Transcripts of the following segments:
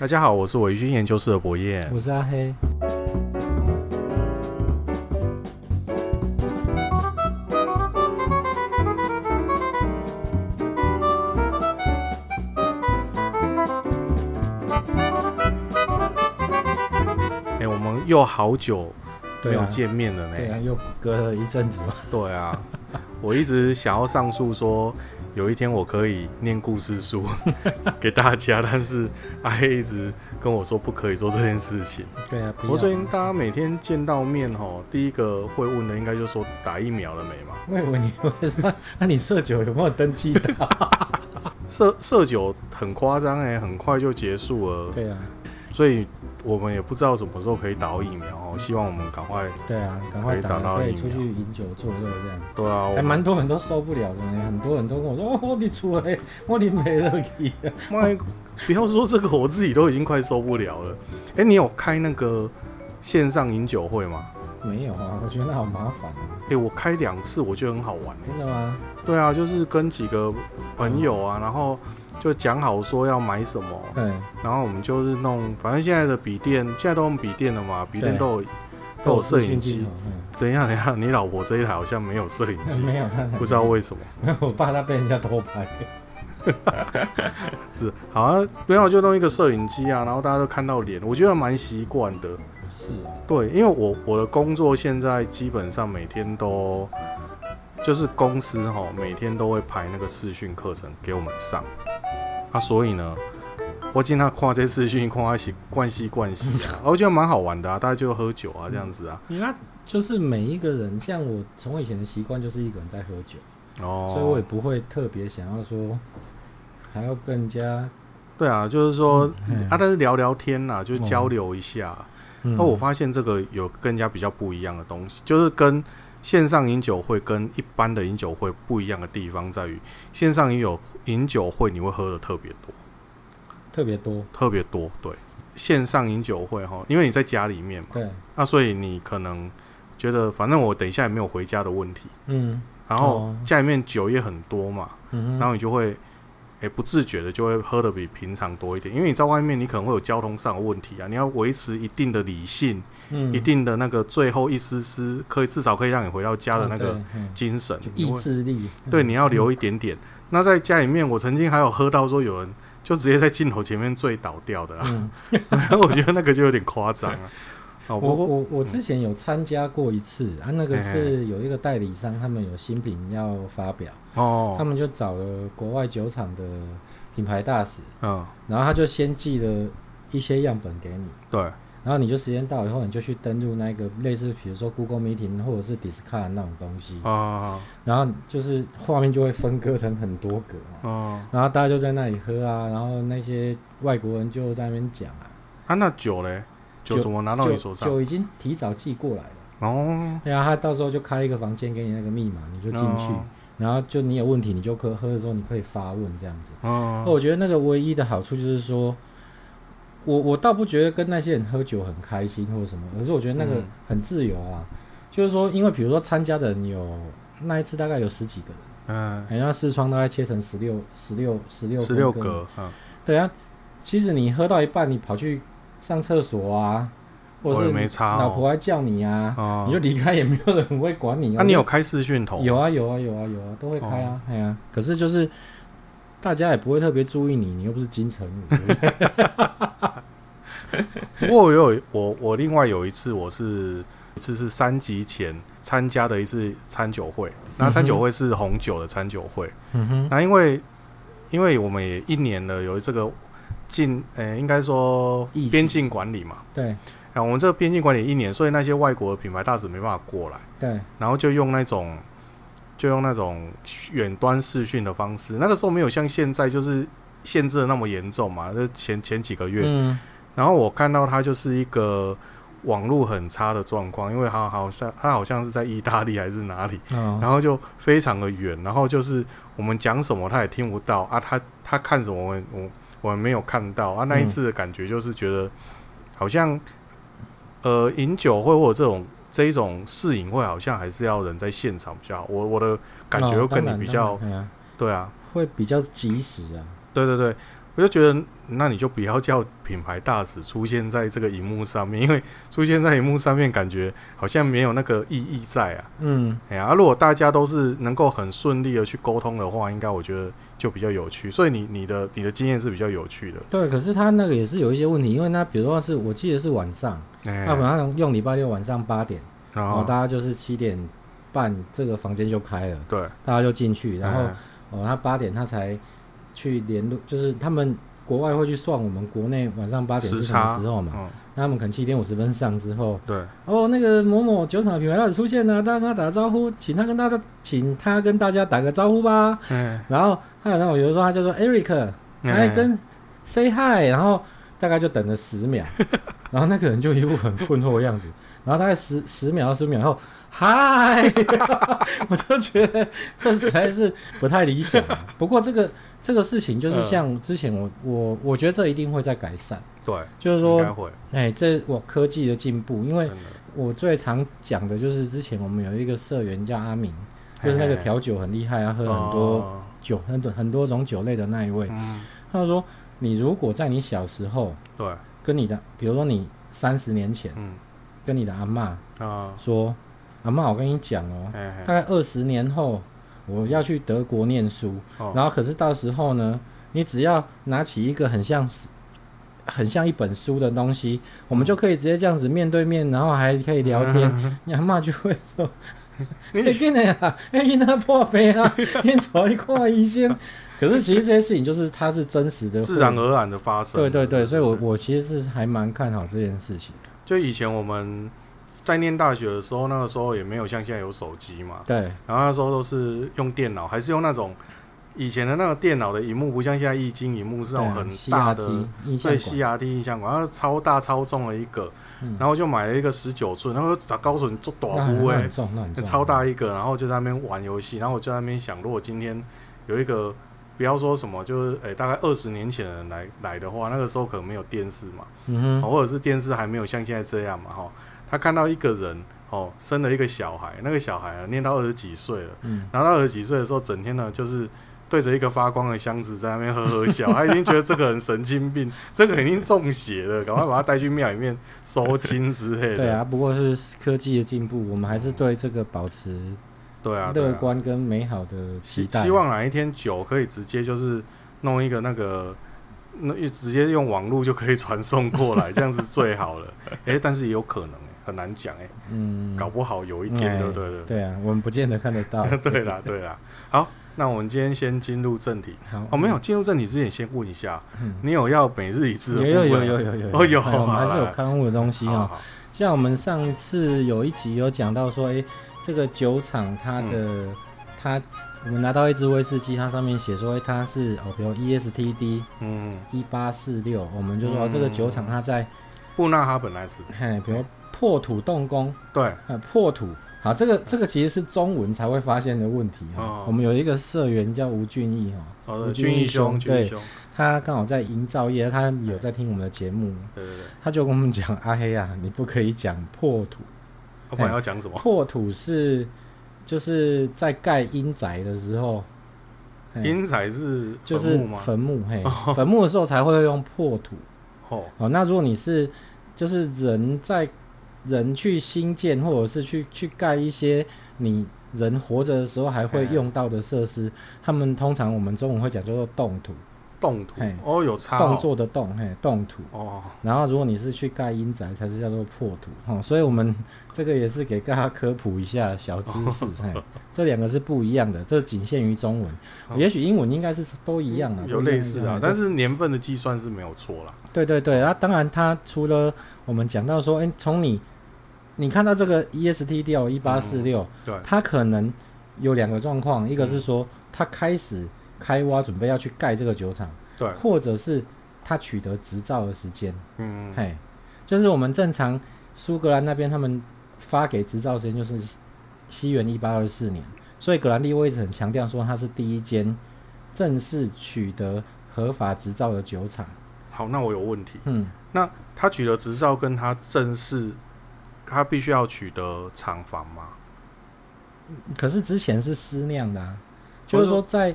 大家好，我是微醺研究室的博彦，我是阿黑。哎、欸，我们又好久没有见面了呢。对啊，又隔了一阵子嘛。对啊，我一直想要上诉说。有一天我可以念故事书 给大家，但是阿黑一直跟我说不可以做这件事情。对啊，不过最近大家每天见到面吼，第一个会问的应该就是说打疫苗了没嘛？我以为你会说，那你社酒有没有登记到？社社酒很夸张哎，很快就结束了。对啊。所以我们也不知道什么时候可以打到疫苗哦，希望我们赶快对啊，赶快打到疫苗，可以出去饮酒作乐这样。对啊，还蛮多人都受不了的呢，很多人都跟我说：“ 哦，你出来，我你没得去。”妈，不要说这个，我自己都已经快受不了了。哎、欸，你有开那个线上饮酒会吗？没有啊，我觉得那好麻烦啊。哎、欸，我开两次，我觉得很好玩。真的吗？对啊，就是跟几个朋友啊，嗯、然后就讲好说要买什么，嗯，然后我们就是弄，反正现在的笔电现在都用笔电了嘛，笔电都有都有摄影机。等一下，等一下，你老婆这一台好像没有摄影机，没有，不知道为什么。没有，我怕他被人家偷拍。是，好像没有就弄一个摄影机啊，然后大家都看到脸，我觉得蛮习惯的。是啊，对，因为我我的工作现在基本上每天都就是公司哈，每天都会排那个视讯课程给我们上啊，所以呢，我经常看这视讯，看一些关系关系 啊，我觉得蛮好玩的啊，大家就喝酒啊这样子啊。你那就是每一个人，像我从以前的习惯就是一个人在喝酒。哦，所以我也不会特别想要说还要更加对啊，就是说、嗯、啊，但是聊聊天呐，就交流一下。哦那、嗯、我发现这个有更加比较不一样的东西，就是跟线上饮酒会跟一般的饮酒会不一样的地方在于，线上也有饮酒会你会喝的特别多，特别多，特别多。对，线上饮酒会哈，因为你在家里面嘛，对，那所以你可能觉得反正我等一下也没有回家的问题，嗯，然后家里面酒也很多嘛，嗯，然后你就会。诶、欸，不自觉的就会喝的比平常多一点，因为你在外面，你可能会有交通上的问题啊，你要维持一定的理性，嗯，一定的那个最后一丝丝可以至少可以让你回到家的那个精神、嗯、意志力，对，你要留一点点。嗯、那在家里面，我曾经还有喝到说有人就直接在镜头前面醉倒掉的啊，嗯、我觉得那个就有点夸张啊。我我我之前有参加过一次啊，那个是有一个代理商，他们有新品要发表哦，他们就找了国外酒厂的品牌大使，嗯，然后他就先寄了一些样本给你，对，然后你就时间到以后，你就去登录那个类似比如说 Google Meeting 或者是 Discord 那种东西。啊，然后就是画面就会分割成很多格嘛，然后大家就在那里喝啊，然后那些外国人就在那边讲啊，啊，那酒嘞？酒怎么拿到你手上？酒已经提早寄过来了。哦，对啊，他到时候就开一个房间给你那个密码，你就进去，哦，然后就你有问题，你就喝喝的时候你可以发问这样子。哦，我觉得那个唯一的好处就是说，我我倒不觉得跟那些人喝酒很开心或者什么，可是我觉得那个很自由啊。嗯，就是说，因为比如说参加的人有那一次大概有十几个人，嗯，然后四窗大概切成十六十六十六十六格，嗯，对啊，其实你喝到一半，你跑去。上厕所啊，或者是老婆还叫你啊，哦、你就离开也没有人会管你。那、啊、你有开视讯头？有啊有啊有啊有啊，都会开啊，哎呀、啊。可是就是大家也不会特别注意你，你又不是金城武。不过我有我我另外有一次，我是一次是三级前参加的一次餐酒会，那餐酒会是红酒的餐酒会。嗯哼。那因为因为我们也一年了，有这个。进呃、欸，应该说边境管理嘛，对，啊，我们这个边境管理一年，所以那些外国的品牌大使没办法过来，对，然后就用那种就用那种远端视讯的方式，那个时候没有像现在就是限制的那么严重嘛，就前前几个月，嗯，然后我看到他就是一个网络很差的状况，因为他好像他好像是在意大利还是哪里，哦，然后就非常的远，然后就是我们讲什么他也听不到啊，他他看什么我我。我没有看到啊，那一次的感觉就是觉得好像，嗯、呃，饮酒会或者这种这一种试饮会，好像还是要人在现场比较好。我我的感觉会跟你比较，哦、对啊，会比较及时啊。对对对，我就觉得，那你就不要叫品牌大使出现在这个荧幕上面，因为出现在荧幕上面，感觉好像没有那个意义在啊。嗯，哎呀、啊，如果大家都是能够很顺利的去沟通的话，应该我觉得就比较有趣。所以你你的你的经验是比较有趣的。对，可是他那个也是有一些问题，因为那比如说是我记得是晚上，那可能用礼拜六晚上八点，然后大家就是七点半这个房间就开了，对，大家就进去，然后哦，他八点他才。去联络，就是他们国外会去算我们国内晚上八点是什么时候嘛？嗯、那他们可能七点五十分上之后，对，哦，那个某某酒厂的品牌大使出现了，大家跟他打个招呼，请他跟大家，请他跟大家打个招呼吧。嗯，然后还有那种，比如说他就说 Eric，来跟 say hi，然后大概就等了十秒，然后那个人就一副很困惑的样子，然后大概十十秒到十秒后。嗨，我就觉得这实在是不太理想。不过这个这个事情就是像之前我我我觉得这一定会在改善。对，就是说，哎、欸，这我科技的进步，因为我最常讲的就是之前我们有一个社员叫阿明，就是那个调酒很厉害啊，喝很多酒很多很多种酒类的那一位。他就说，你如果在你小时候，对，跟你的，比如说你三十年前，嗯跟你的阿嬷啊说。阿妈，我跟你讲哦，大概二十年后我要去德国念书，哦、然后可是到时候呢，你只要拿起一个很像很像一本书的东西，嗯、我们就可以直接这样子面对面，然后还可以聊天。嗯、你阿妈就会说：“ 你，真的呀，哎，你那破病啊，你 找一块医生。”可是其实这些事情就是它是真实的，自然而然的发生。对对对，所以我我其实是还蛮看好这件事情。就以前我们。在念大学的时候，那个时候也没有像现在有手机嘛。对。然后那时候都是用电脑，还是用那种以前的那个电脑的荧幕，不像现在液晶荧幕是那种很大的，对，CRT 印象馆，然后超大超重的一个，嗯、然后就买了一个十九寸，然后找高手做短屋哎，超大一个，然后就在那边玩游戏，然后我就在那边想，如果今天有一个，不要说什么，就是诶、欸，大概二十年前的人来来的话，那个时候可能没有电视嘛，或者是电视还没有像现在这样嘛，哈。他看到一个人哦，生了一个小孩，那个小孩啊，念到二十几岁了，嗯，然后到二十几岁的时候，整天呢就是对着一个发光的箱子在那边呵呵笑，他已经觉得这个人神经病，这个肯定中邪了，赶快把他带去庙里面收金之类的。对啊，不过是科技的进步，我们还是对这个保持对啊乐观跟美好的期待。希望哪一天酒可以直接就是弄一个那个。那直接用网络就可以传送过来，这样子最好了。哎、欸，但是也有可能、欸，很难讲，哎，嗯，搞不好有一天，对不对？对啊，我们不见得看得到。对啦，对啦。好，那我们今天先进入正题。好，哦，没有进入正题之前，先问一下，嗯、你有要每日一次的？有有有有有哦有，我们还是有刊物的东西哦。像我们上次有一集有讲到说，哎、欸，这个酒厂它的、嗯、它。我们拿到一支威士忌，它上面写说它是哦，比如 ESTD，嗯，一八四六，我们就说、这个酒厂它在布纳哈本来是，嘿，比如破土动工，对，破土，好，这个这个其实是中文才会发现的问题哈。哦、我们有一个社员叫吴俊义哈，吴俊义兄，对，他刚好在营造业，他有在听我们的节目，对对对，他就跟我们讲阿黑啊，你不可以讲破土，不管要讲什么，破土是。就是在盖阴宅的时候，阴宅是就是坟墓，嘿，坟墓的时候才会用破土。哦，哦，那如果你是就是人在人去新建或者是去去盖一些你人活着的时候还会用到的设施，他们通常我们中文会讲叫做动土。动土哦，有差动作的动，嘿，动土哦。然后如果你是去盖阴宅，才是叫做破土哦。所以我们这个也是给大家科普一下小知识，嘿，这两个是不一样的，这仅限于中文，也许英文应该是都一样的，有类似的，但是年份的计算是没有错啦。对对对，那当然，它除了我们讲到说，哎，从你你看到这个 ESTD 一八四六，对，它可能有两个状况，一个是说它开始。开挖准备要去盖这个酒厂，对，或者是它取得执照的时间，嗯，嘿，就是我们正常苏格兰那边他们发给执照时间就是西元一八二四年，所以格兰利威治很强调说它是第一间正式取得合法执照的酒厂。好，那我有问题，嗯，那他取得执照跟他正式，他必须要取得厂房吗？可是之前是私酿的啊，就是说在。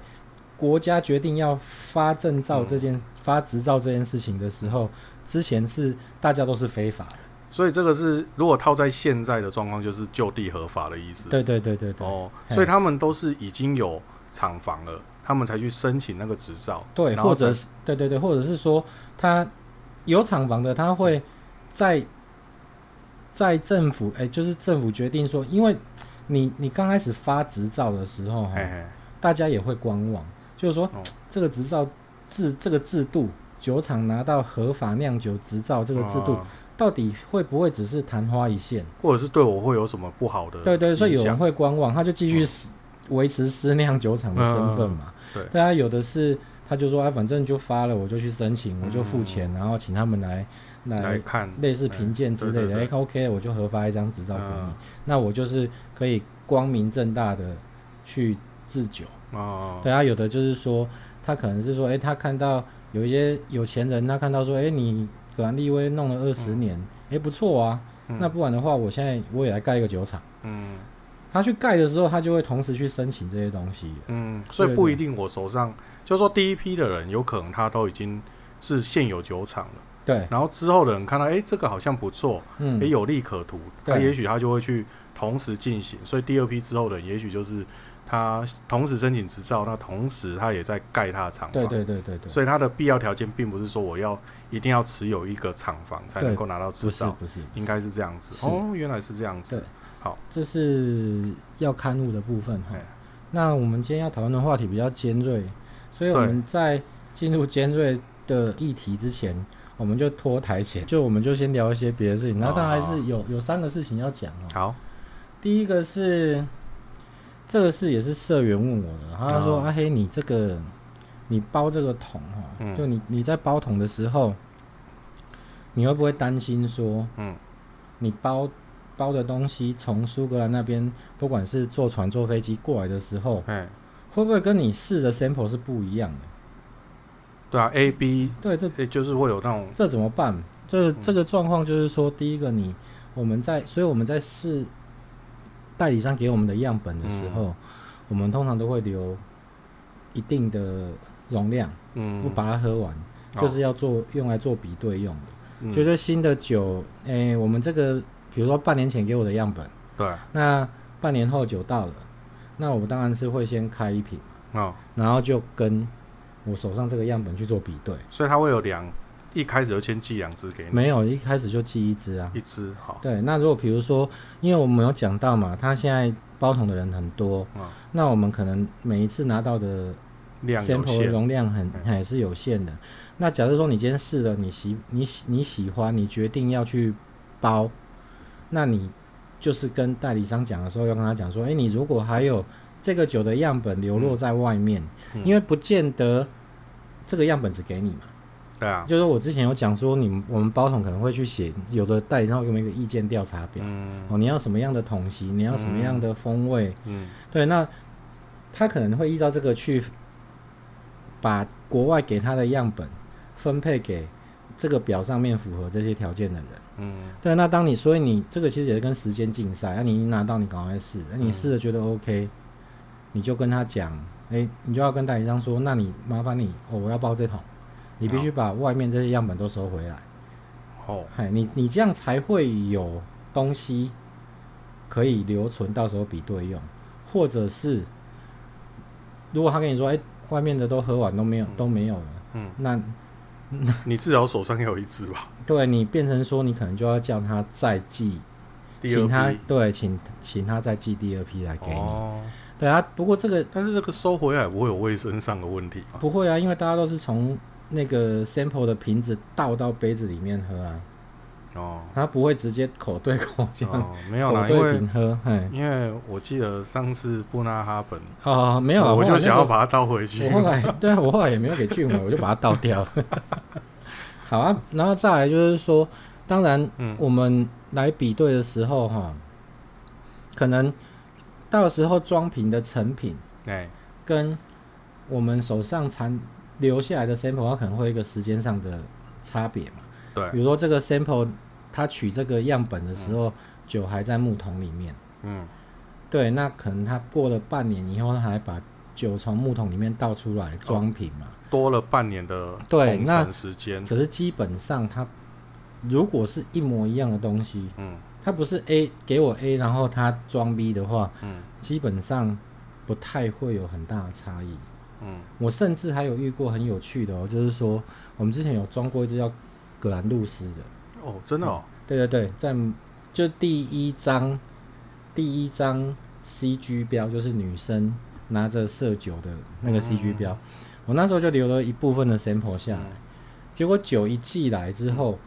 国家决定要发证照这件、嗯、发执照这件事情的时候，之前是大家都是非法的。所以这个是如果套在现在的状况，就是就地合法的意思。对对对对对。哦，所以他们都是已经有厂房了，他们才去申请那个执照。对，或者是对对对，或者是说他有厂房的，他会在在政府哎，就是政府决定说，因为你你刚开始发执照的时候，嘿嘿大家也会观望，就是说、哦、这个执照制这个制度，酒厂拿到合法酿酒执照这个制度。哦到底会不会只是昙花一现，或者是对我会有什么不好的？对对，所以有人会观望，他就继续维持私酿酒厂的身份嘛。对，大家有的是，他就说啊，反正就发了，我就去申请，我就付钱，然后请他们来来看类似评鉴之类的。哎，OK，我就核发一张执照给你，那我就是可以光明正大的去制酒。哦，对啊，有的就是说，他可能是说，哎，他看到有一些有钱人，他看到说，哎，你。格兰利威弄了二十年，哎、嗯，不错啊、嗯。那不然的话，我现在我也来盖一个酒厂。嗯，他去盖的时候，他就会同时去申请这些东西。嗯，所以不一定我手上就是说第一批的人，有可能他都已经是现有酒厂了。对。然后之后的人看到，哎，这个好像不错，嗯，也有利可图，他也许他就会去同时进行。所以第二批之后的人，也许就是。他同时申请执照，那同时他也在盖他的厂房。对对对对对。所以他的必要条件并不是说我要一定要持有一个厂房才能够拿到执照，不是，应该是这样子。哦，原来是这样子。好，这是要勘误的部分哈。那我们今天要讨论的话题比较尖锐，所以我们在进入尖锐的议题之前，我们就拖台前，就我们就先聊一些别的事情。那当然还是有有三个事情要讲哦。好，第一个是。这个事也是社员问我的，他说：“阿、哦啊、黑，你这个你包这个桶哈、嗯，就你你在包桶的时候，你会不会担心说，嗯，你包包的东西从苏格兰那边，不管是坐船坐飞机过来的时候，嗯，会不会跟你试的 sample 是不一样的？对啊，A B 对，这就是会有那种这怎么办？这这个状况就是说，第一个你我们在，所以我们在试。”代理商给我们的样本的时候，嗯、我们通常都会留一定的容量，嗯，不把它喝完，嗯、就是要做用来做比对用的。嗯、就是新的酒，诶、欸，我们这个比如说半年前给我的样本，对，那半年后酒到了，那我们当然是会先开一瓶嘛，哦，然后就跟我手上这个样本去做比对，所以它会有两。一开始就先寄两支给你？没有，一开始就寄一支啊。一支好。对，那如果比如说，因为我们有讲到嘛，他现在包桶的人很多，嗯，那我们可能每一次拿到的 sample 容量很还是有限的。那假设说你今天试了，你喜你喜你喜欢，你决定要去包，那你就是跟代理商讲的时候，要跟他讲说，哎，你如果还有这个酒的样本流落在外面，嗯，因为不见得这个样本只给你嘛。对啊，就是我之前有讲说，你们我们包桶可能会去写，有的代理商会给我们一个意见调查表，嗯，哦，你要什么样的桶型，你要什么样的风味，嗯，对，那他可能会依照这个去把国外给他的样本分配给这个表上面符合这些条件的人，嗯，对，那当你所以你这个其实也是跟时间竞赛，那、啊、你一拿到你赶快试，那、啊、你试了觉得 OK，你就跟他讲，哎、欸，你就要跟代理商说，那你麻烦你，哦，我要包这桶。你必须把外面这些样本都收回来。哦，嗨，你你这样才会有东西可以留存，到时候比对用。或者是，如果他跟你说，哎、欸，外面的都喝完都没有、嗯、都没有了，嗯，那 那你至少手上有一支吧？对，你变成说，你可能就要叫他再寄，请他对，请请他再寄第二批来给你。哦，对啊，不过这个，但是这个收回来不会有卫生上的问题吗？不会啊，因为大家都是从。那个 sample 的瓶子倒到杯子里面喝啊，哦，他不会直接口对口这样，哦、没有啦，口对瓶喝，因为我记得上次布纳哈本，哦，没有啊，我就想要把它倒回去。我后来，对啊，我后来也没有给俊伟，我就把它倒掉。好啊，然后再来就是说，当然，我们来比对的时候哈、嗯，可能到时候装瓶的成品，对，跟我们手上残。留下来的 sample，它可能会有一个时间上的差别嘛？对，比如说这个 sample，它取这个样本的时候，嗯、酒还在木桶里面。嗯，对，那可能它过了半年以后，它还把酒从木桶里面倒出来装瓶嘛，多了半年的对那时间。可是基本上它如果是一模一样的东西，嗯，它不是 A 给我 A，然后它装 B 的话，嗯，基本上不太会有很大的差异。嗯，我甚至还有遇过很有趣的哦，就是说我们之前有装过一只叫葛兰露丝的。哦，真的哦，对对对，在就第一张第一张 CG 标就是女生拿着色酒的那个 CG 标，嗯、我那时候就留了一部分的 sample 下来，嗯、结果酒一寄来之后，嗯、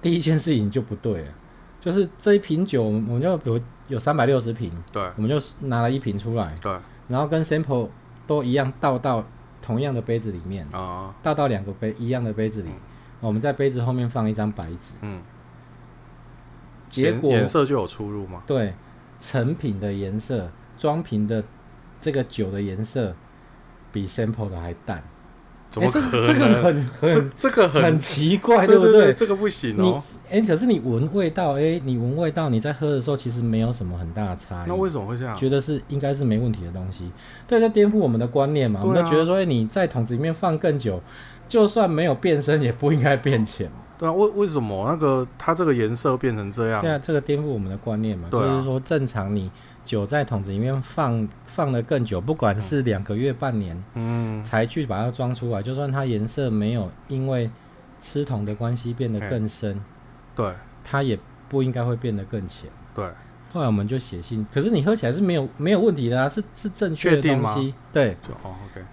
第一件事情就不对了，就是这一瓶酒，我们就比如有三百六十瓶，对，我们就拿了一瓶出来，对，然后跟 sample 都一样倒到同样的杯子里面，啊，倒到两个杯一样的杯子里，嗯、我们在杯子后面放一张白纸，嗯，结果颜色就有出入吗？对，成品的颜色。装瓶的这个酒的颜色比 sample 的还淡，怎么可能？这个很很这个很奇怪，对不对？这个不行哦。哎，可是你闻味道，哎，你闻味道，你在喝的时候其实没有什么很大的差异。那为什么会这样？觉得是应该是没问题的东西，对，在颠覆我们的观念嘛。我们都觉得说，哎，你在桶子里面放更久，就算没有变深，也不应该变浅。对啊，为为什么那个它这个颜色变成这样？对啊，这个颠覆我们的观念嘛。就是说，正常你。酒在桶子里面放放的更久，不管是两个月、半年，嗯，才去把它装出来，就算它颜色没有因为吃桶的关系变得更深，对，它也不应该会变得更浅，对。后来我们就写信，可是你喝起来是没有没有问题的啊，是是正确的东西，对，哦，OK。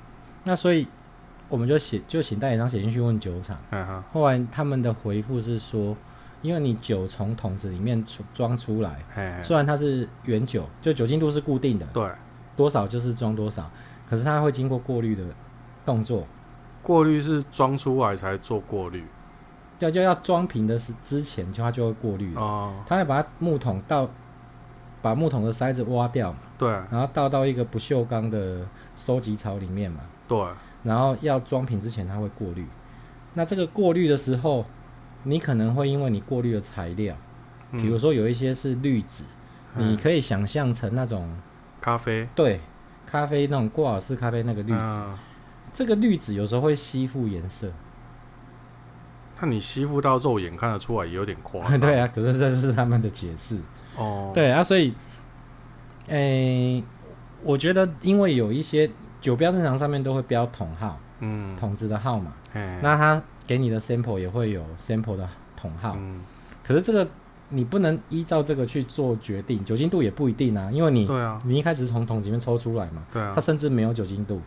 那所以我们就写就请代理商写信去问酒厂，嗯哼，后来他们的回复是说。因为你酒从桶子里面出装出来，虽然它是原酒，就酒精度是固定的，对，多少就是装多少，可是它会经过过滤的动作。过滤是装出来才做过滤，就就要装瓶的是之前就它就会过滤哦，它会把它木桶倒，把木桶的塞子挖掉嘛，对，然后倒到一个不锈钢的收集槽里面嘛，对，然后要装瓶之前它会过滤，那这个过滤的时候。你可能会因为你过滤的材料，比如说有一些是滤纸，嗯、你可以想象成那种咖啡，对，咖啡那种挂耳式咖啡那个滤纸，嗯、这个滤纸有时候会吸附颜色。那你吸附到肉眼看得出来也有点夸张。对啊，可是这就是他们的解释。哦，对啊，所以，诶、欸，我觉得因为有一些酒标正常上面都会标桶号，嗯，桶子的号码，嘿那它。给你的 sample 也会有 sample 的桶号，嗯，可是这个你不能依照这个去做决定，酒精度也不一定啊，因为你对啊，你一开始从桶里面抽出来嘛，对啊，它甚至没有酒精度，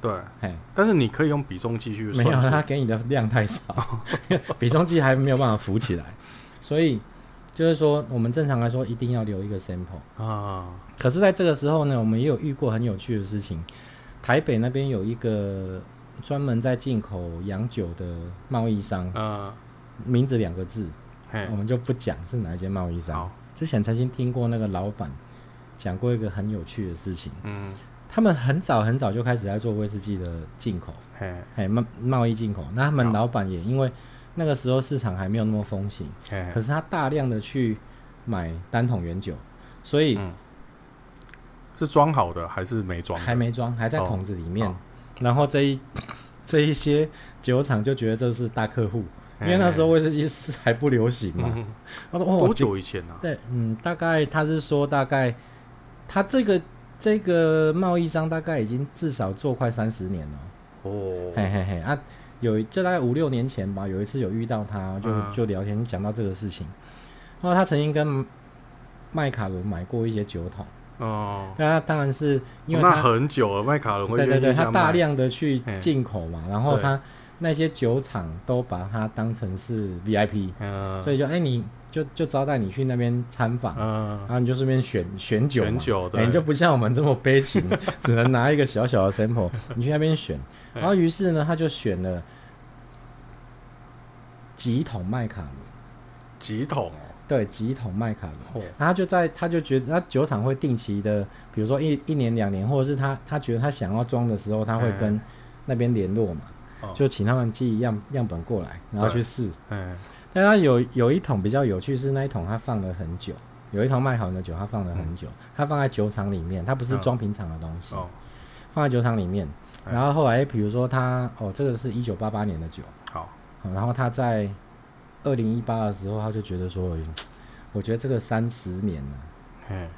对，嘿，但是你可以用比重计去算，没有，它给你的量太少，比重计还没有办法浮起来，所以就是说，我们正常来说一定要留一个 sample 啊，可是在这个时候呢，我们也有遇过很有趣的事情，台北那边有一个。专门在进口洋酒的贸易商，呃，名字两个字，嘿。我们就不讲是哪一间贸易商。好。之前曾经听过那个老板讲过一个很有趣的事情，嗯，他们很早很早就开始在做威士忌的进口，嘿，嘿，贸贸易进口。那他们老板也因为那个时候市场还没有那么风行，嘿。可是他大量的去买单桶原酒，所以、嗯、是装好的还是没装？还没装，还在桶子里面。哦然后这一 这一些酒厂就觉得这是大客户，因为那时候威士忌是还不流行嘛。他说：“哦，多久以前啊？”对，嗯，大概他是说大概他这个这个贸易商大概已经至少做快三十年了。哦，嘿嘿嘿啊，有就大概五六年前吧，有一次有遇到他，就就聊天讲到这个事情。然后他曾经跟麦卡伦买过一些酒桶。哦，那当然是因为他很久了，麦卡伦会对对对，他大量的去进口嘛，然后他那些酒厂都把它当成是 VIP，所以就哎，你就就招待你去那边参访，然后你就顺便选选酒，选酒，你就不像我们这么悲情，只能拿一个小小的 sample，你去那边选，然后于是呢，他就选了几桶麦卡伦，几桶。对，几桶麦卡伦，然后他就在，他就觉得，他酒厂会定期的，比如说一一年两年，或者是他他觉得他想要装的时候，他会跟那边联络嘛，就请他们寄样样本过来，然后去试。嗯，但他有有一桶比较有趣，是那一桶他放了很久，有一桶麦卡伦的酒他放了很久，他放在酒厂里面，他不是装瓶厂的东西。放在酒厂里面。然后后来，比如说他哦，这个是一九八八年的酒，好，然后他在二零一八的时候，他就觉得说，我觉得这个三十年了，嗯，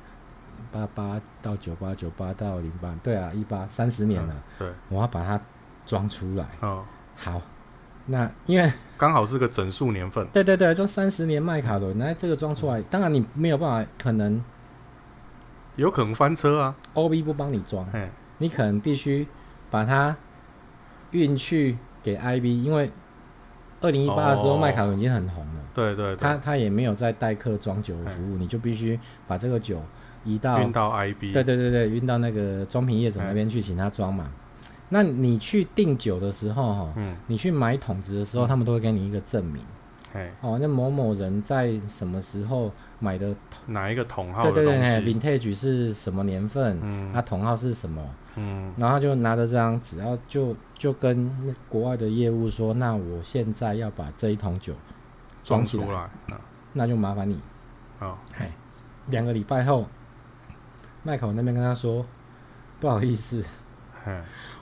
八八到九八，九八到零八，对啊，一八三十年了，对，我要把它装出来，哦，好，那因为 刚好是个整数年份，对对对，就三十年麦卡伦，那这个装出来，当然你没有办法，可能有可能翻车啊，OB 不帮你装，你可能必须。把它运去给 IB，因为二零一八的时候麦卡伦已经很红了。对对，他他也没有在代客装酒的服务，你就必须把这个酒移到运到 IB。对对对对，运到那个装瓶业者那边去，请他装嘛。那你去订酒的时候，哈，你去买桶子的时候，他们都会给你一个证明。哦，那某某人在什么时候买的哪一个同号？对对对，Vintage 是什么年份？嗯，他同号是什么？嗯，然后就拿着这张纸，然后就就跟国外的业务说：“那我现在要把这一桶酒装出来，那就麻烦你。”哦，哎，两个礼拜后，麦考那边跟他说：“不好意思，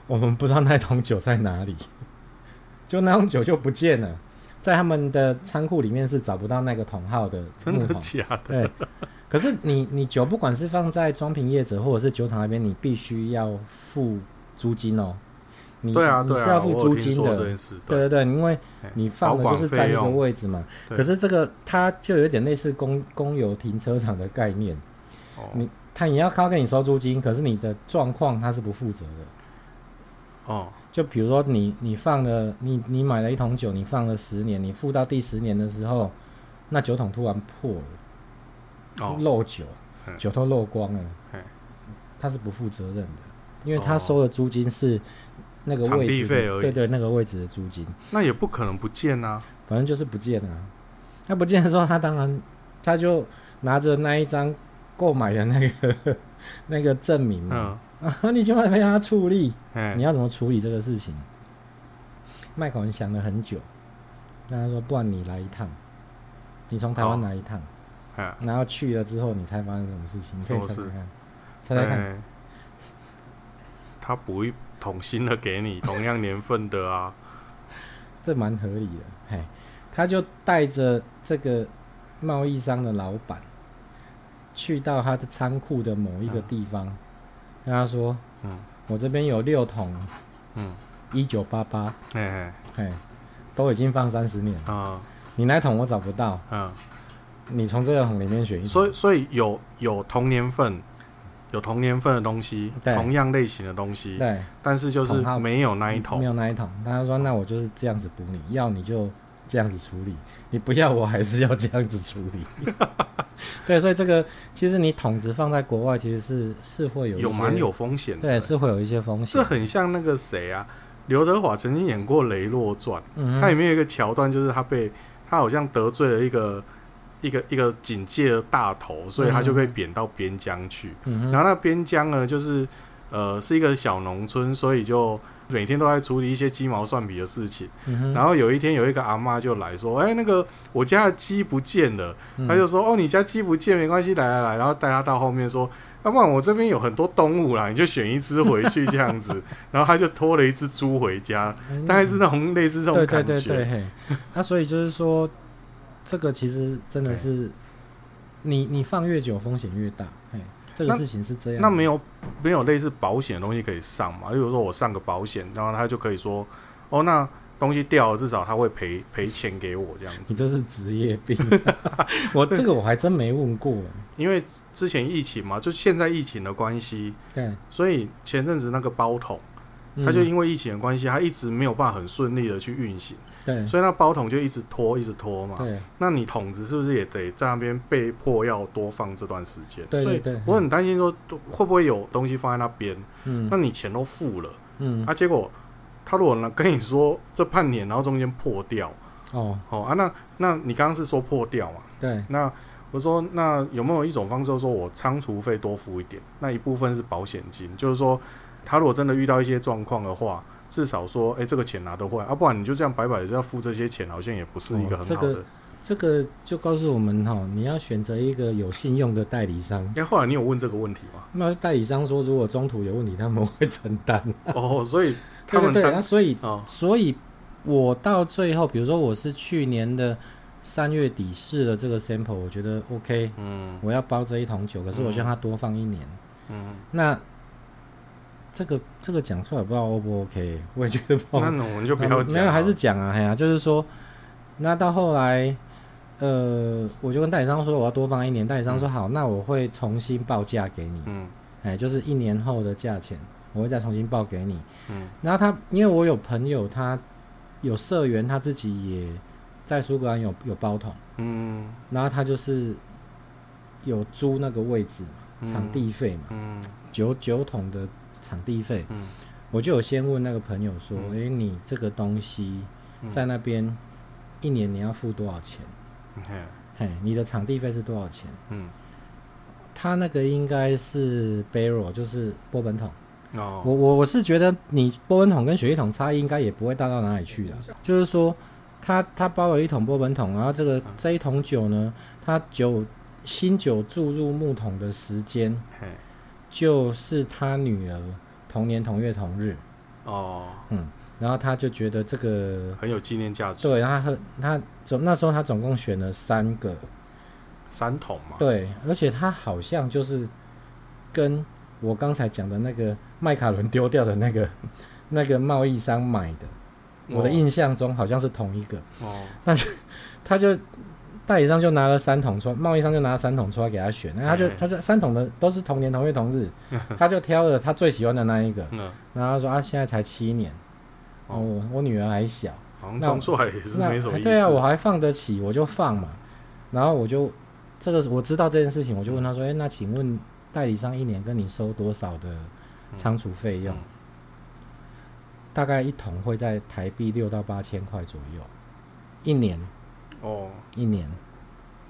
我们不知道那桶酒在哪里，就那桶酒就不见了，在他们的仓库里面是找不到那个桶号的。”真的假的？对。可是你你酒不管是放在装瓶业者或者是酒厂那边，你必须要付租金哦。你对啊，你是要付租金的。对对对，因为你放的就是在一个位置嘛。可是这个它就有点类似公公有停车场的概念。哦。你他也要靠给你收租金，可是你的状况他是不负责的。哦。就比如说你你放了你你买了一桶酒，你放了十年，你付到第十年的时候，那酒桶突然破了。漏酒，酒都漏光了，他是不负责任的，因为他收的租金是那个位置，对对，那个位置的租金，那也不可能不见啊，反正就是不见啊。他不见的时候，他当然他就拿着那一张购买的那个 那个证明嘛，啊，你就要陪他处理，你要怎么处理这个事情？麦考文想了很久，那他说：“不然你来一趟，你从台湾来一趟。”然后去了之后，你猜发生什么事情？你可以猜猜看，猜猜看。他补一桶新的给你，同样年份的啊，这蛮合理的。嘿，他就带着这个贸易商的老板，去到他的仓库的某一个地方，跟他说：“嗯，我这边有六桶，嗯，一九八八，嘿嘿，都已经放三十年了啊，你那桶我找不到，嗯。”你从这个桶里面选一，所以所以有有同年份，有同年份的东西，同样类型的东西，对，但是就是没有那一桶，没有那一桶。他说：“那我就是这样子补你，要你就这样子处理，你不要我还是要这样子处理。”对，所以这个其实你桶子放在国外，其实是是会有有蛮有风险的，对，是会有一些风险。这很像那个谁啊，刘德华曾经演过《雷洛传》，他里面有一个桥段，就是他被他好像得罪了一个。一个一个警戒的大头，所以他就被贬到边疆去。嗯、然后那边疆呢，就是呃是一个小农村，所以就每天都在处理一些鸡毛蒜皮的事情。嗯、然后有一天有一个阿妈就来说：“哎、欸，那个我家的鸡不见了。嗯”他就说：“哦，你家鸡不见没关系，来来来。”然后带他到后面说：“要不然我这边有很多动物啦，你就选一只回去这样子。”然后他就拖了一只猪回家，大概是那种类似这种感觉。对对对对，那所以就是说。这个其实真的是你，你你放越久风险越大，嘿，这个事情是这样。那没有没有类似保险的东西可以上嘛？例如说我上个保险，然后他就可以说，哦，那东西掉了，至少他会赔赔钱给我这样子。你这是职业病，我这个我还真没问过。因为之前疫情嘛，就现在疫情的关系，对，所以前阵子那个包桶，他就因为疫情的关系，他一直没有办法很顺利的去运行。对，所以那包桶就一直拖，一直拖嘛。对，那你桶子是不是也得在那边被迫要多放这段时间？对对对。所以我很担心说，会不会有东西放在那边？嗯，那你钱都付了，嗯，啊，结果他如果呢跟你说这半年，然后中间破掉，哦哦啊，那那你刚刚是说破掉嘛？对，那我说那有没有一种方式说我仓储费多付一点？那一部分是保险金，就是说他如果真的遇到一些状况的话。至少说，哎、欸，这个钱拿得回来，啊，不然你就这样白白的就要付这些钱，好像也不是一个很好的。哦、这个这个就告诉我们哈，你要选择一个有信用的代理商。哎，后来你有问这个问题吗？那代理商说，如果中途有问题，他们会承担。哦，所以他们对对对，所以、哦、所以我到最后，比如说我是去年的三月底试了这个 sample，我觉得 OK，嗯，我要包这一桶酒，可是我希望他多放一年，嗯，那这个这个讲出来不知道 O 不 OK？我也觉得不好，那我们就不要讲，没有还是讲啊，哎呀、啊，就是说，那到后来。呃，我就跟代理商说我要多放一年，代理商说好，那我会重新报价给你。嗯，哎，就是一年后的价钱，我会再重新报给你。嗯，然后他因为我有朋友，他有社员，他自己也在苏格兰有有包桶。嗯，然后他就是有租那个位置嘛，场地费嘛，嗯，酒酒桶的场地费。嗯，我就有先问那个朋友说，哎、嗯，你这个东西在那边一年你要付多少钱？嘿，嘿，你的场地费是多少钱？嗯，他那个应该是 barrel，就是波本桶。哦，我我我是觉得你波本桶跟雪莉桶差异应该也不会大到哪里去的。就是说，他他包了一桶波本桶，然后这个这一桶酒呢，他酒新酒注入木桶的时间，就是他女儿同年同月同日。哦，嗯。然后他就觉得这个很有纪念价值。对，然后他他总那时候他总共选了三个三桶嘛。对，而且他好像就是跟我刚才讲的那个麦卡伦丢掉的那个 那个贸易商买的，我的印象中好像是同一个。哦。那就他就代理商就拿了三桶出来，贸易商就拿了三桶出来给他选，那他就他就三桶的都是同年同月同日，他就挑了他最喜欢的那一个。嗯。然后他说啊，现在才七年。哦，我我女儿还小，好像装出来也是没什么意思。对啊，我还放得起，我就放嘛。然后我就这个我知道这件事情，我就问他说：“哎、欸，那请问代理商一年跟你收多少的仓储费用？嗯嗯、大概一桶会在台币六到八千块左右，一年。哦，一年。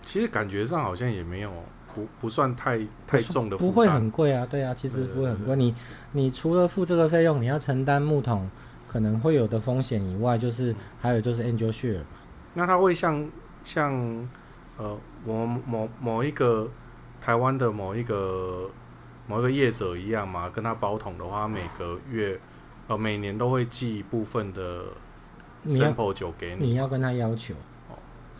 其实感觉上好像也没有不不算太太重的不会很贵啊。对啊，其实不会很贵。你你除了付这个费用，你要承担木桶。可能会有的风险以外，就是还有就是 Angel Share 嘛。那他会像像呃，某某某一个台湾的某一个某一个业者一样嘛？跟他包桶的话，每个月呃每年都会寄一部分的 sample 酒给你。你要跟他要求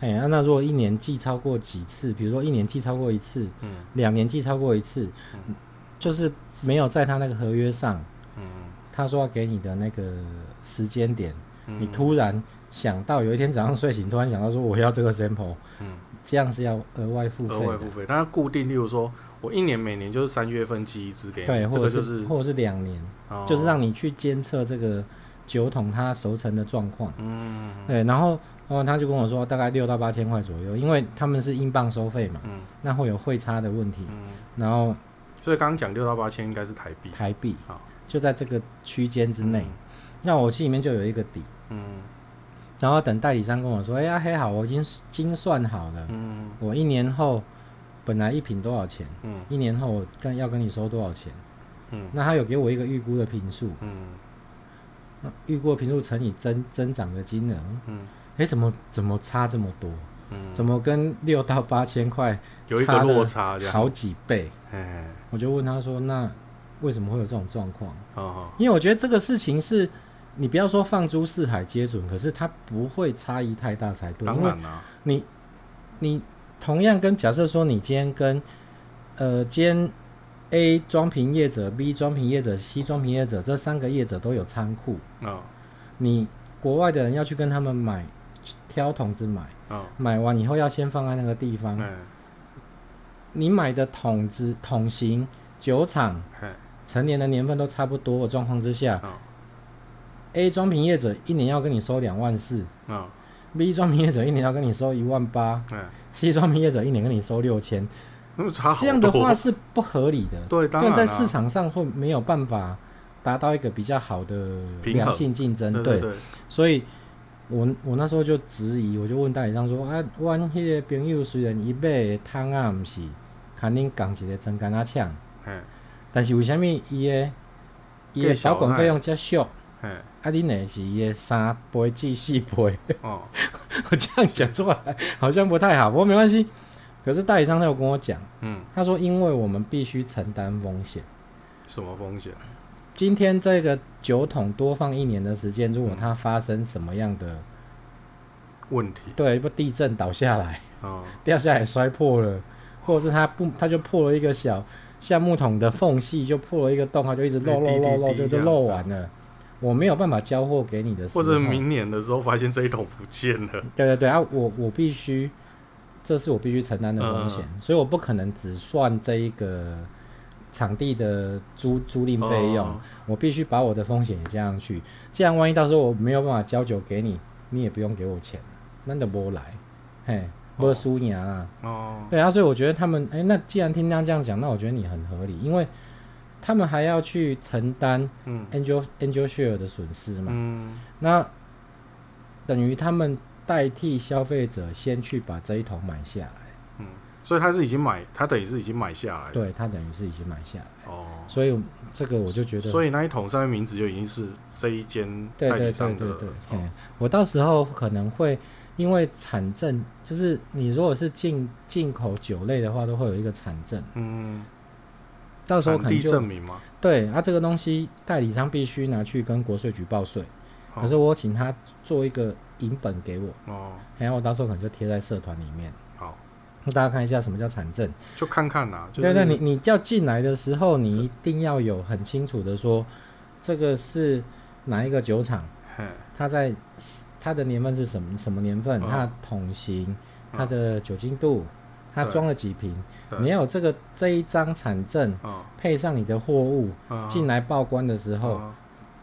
哦。哎，那如果一年寄超过几次，比如说一年寄超过一次，嗯，两年寄超过一次，嗯，就是没有在他那个合约上，嗯。他说要给你的那个时间点，嗯、你突然想到有一天早上睡醒，突然想到说我要这个 sample，嗯，这样是要额外付费。额外付费，但是固定，例如说我一年每年就是三月份寄一支给你，对，或者是、就是、或者是两年，哦、就是让你去监测这个酒桶它熟成的状况。嗯，对，然后然后他就跟我说大概六到八千块左右，因为他们是英镑收费嘛，嗯，那会有汇差的问题，嗯，然后所以刚刚讲六到八千应该是台币，台币啊。就在这个区间之内，那、嗯、我心里面就有一个底。嗯，然后等代理商跟我说：“哎呀，嘿，好，我已经精算好了。嗯，我一年后本来一瓶多少钱？嗯，一年后我跟要跟你收多少钱？嗯，那他有给我一个预估的坪数。嗯，预估的坪数乘以增增长的金额。嗯，哎，怎么怎么差这么多？嗯，怎么跟六到八千块有一个落差，好几倍？哎，我就问他说：“那？”为什么会有这种状况？哦哦，因为我觉得这个事情是，你不要说放诸四海皆准，可是它不会差异太大才对。当然啦，你你同样跟假设说，你今天跟呃，今天 A 装瓶业者、B 装瓶业者、C 装瓶业者这三个业者都有仓库。哦，你国外的人要去跟他们买，挑桶子买。哦，买完以后要先放在那个地方。嗯，你买的桶子桶型酒厂。成年的年份都差不多的状况之下，哦，A 装瓶业者一年要跟你收两万四，哦，B 装瓶业者一年要跟你收一万八，嗯，C 装瓶业者一年跟你收六千，这样的话是不合理的，对，当然在市场上会没有办法达到一个比较好的良性竞争，对，对，所以我我那时候就质疑，我就问代理商说啊，我迄个朋友虽然伊买的汤啊，不是肯定讲一个真干那抢，嗯但是为什么伊个伊个小管费用较俗？嘿，啊，你呢是伊三倍至四倍。哦，我这样讲出来好像不太好，不过没关系。可是代理商他有跟我讲，嗯，他说因为我们必须承担风险。什么风险？今天这个酒桶多放一年的时间，如果它发生什么样的问题，对，不地震倒下来，哦，掉下来摔破了，或者是它不，它就破了一个小橡木桶的缝隙，就破了一个洞，它就一直漏漏漏漏，就就漏完了。我没有办法交货给你的时候，或者明年的时候发现这一桶不见了。对对对啊，我我必须，这是我必须承担的风险，嗯，所以我不可能只算这一个场地的租租赁费用，哦，我必须把我的风险也加上去。这样万一到时候我没有办法交酒给你，你也不用给我钱。那就不来，嘿，不输赢啊。哦，对啊，所以我觉得他们，哎、欸，那既然听他这样讲，那我觉得你很合理，因为他们还要去承担 angel、嗯、angel share 的损失嘛。嗯，那等于他们代替消费者先去把这一桶买下来。嗯，所以他是已经买，他等于是已经买下来。对，他等于是已经买下来。哦，所以这个我就觉得，所以那一桶上面名字就已经是这一间代理商的。对对对对对，哦、我到时候可能会。因为产证就是你如果是进进口酒类的话，都会有一个产证。嗯，到时候可能就证明吗？对，啊，这个东西代理商必须拿去跟国税局报税。可是我请他做一个影本给我。哦。然后我到时候可能就贴在社团里面。大家看一下什么叫产证？就看看啦。对对，你你要进来的时候，你一定要有很清楚的说，这个是哪一个酒厂？它在。它的年份是什么什么年份？它的桶型，它的酒精度，它装了几瓶？你要有这个这一张产证，配上你的货物进来报关的时候，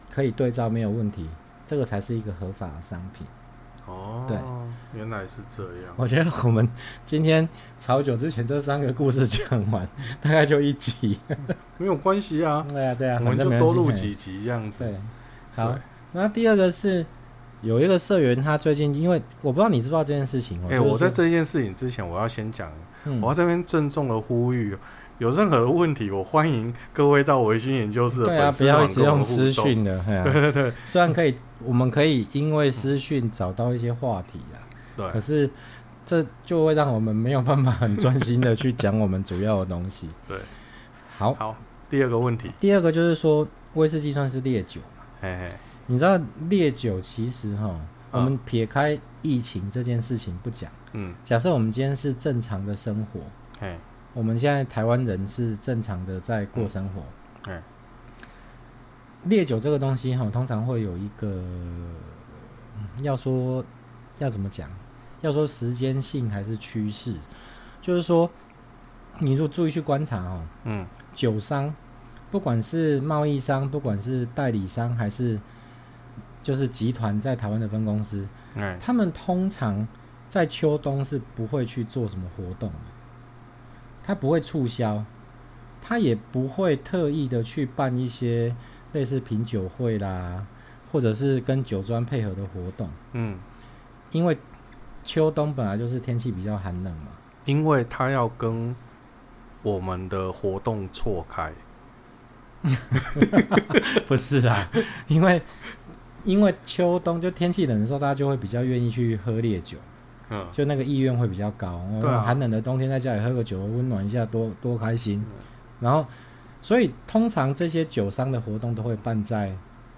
可以对照没有问题，这个才是一个合法的商品。哦，对，原来是这样。我觉得我们今天炒酒之前这三个故事讲完，大概就一集，没有关系啊。对啊，对啊，我们就多录几集这样子。对，好，那第二个是。有一个社员，他最近因为我不知道你知不知道这件事情。哎、欸，我在这件事情之前，我要先讲，嗯、我要这边郑重的呼吁，有任何问题，我欢迎各位到维新研究室的对啊，不要一直用私讯的，对，啊、对对对。虽然可以，我们可以因为私讯找到一些话题啊，对，可是这就会让我们没有办法很专心的去讲我们主要的东西。对，好，好，第二个问题，第二个就是说，威士忌算是烈酒嘛？嘿嘿。你知道烈酒其实哈，我们撇开疫情这件事情不讲，嗯，假设我们今天是正常的生活，嘿，我们现在台湾人是正常的在过生活，嗯，烈酒这个东西哈，通常会有一个，要说要怎么讲，要说时间性还是趋势，就是说，你如果注意去观察哦，嗯，酒商，不管是贸易商，不管是代理商，还是就是集团在台湾的分公司，嗯，他们通常在秋冬是不会去做什么活动的，他不会促销，他也不会特意的去办一些类似品酒会啦，或者是跟酒庄配合的活动，嗯，因为秋冬本来就是天气比较寒冷嘛，因为他要跟我们的活动错开，不是啦，因为。因为秋冬就天气冷的时候，大家就会比较愿意去喝烈酒，嗯，就那个意愿会比较高。对啊，寒冷的冬天在家里喝个酒，温暖一下，多多开心。然后，所以通常这些酒商的活动都会办在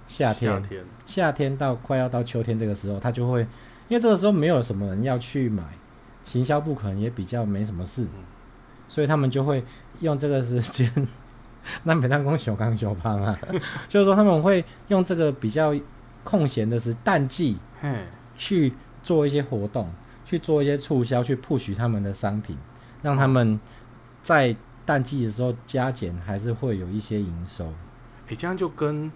夏天，夏天，夏天到快要到秋天这个时候，他就会，因为这个时候没有什么人要去买，行销部可能也比较没什么事，所以他们就会用这个时间，那每当公小康小胖啊，就是说他们会用这个比较。空闲的是淡季，去做一些活动，去做一些促销，去 push 他们的商品，让他们在淡季的时候加减还是会有一些营收。诶，这样就跟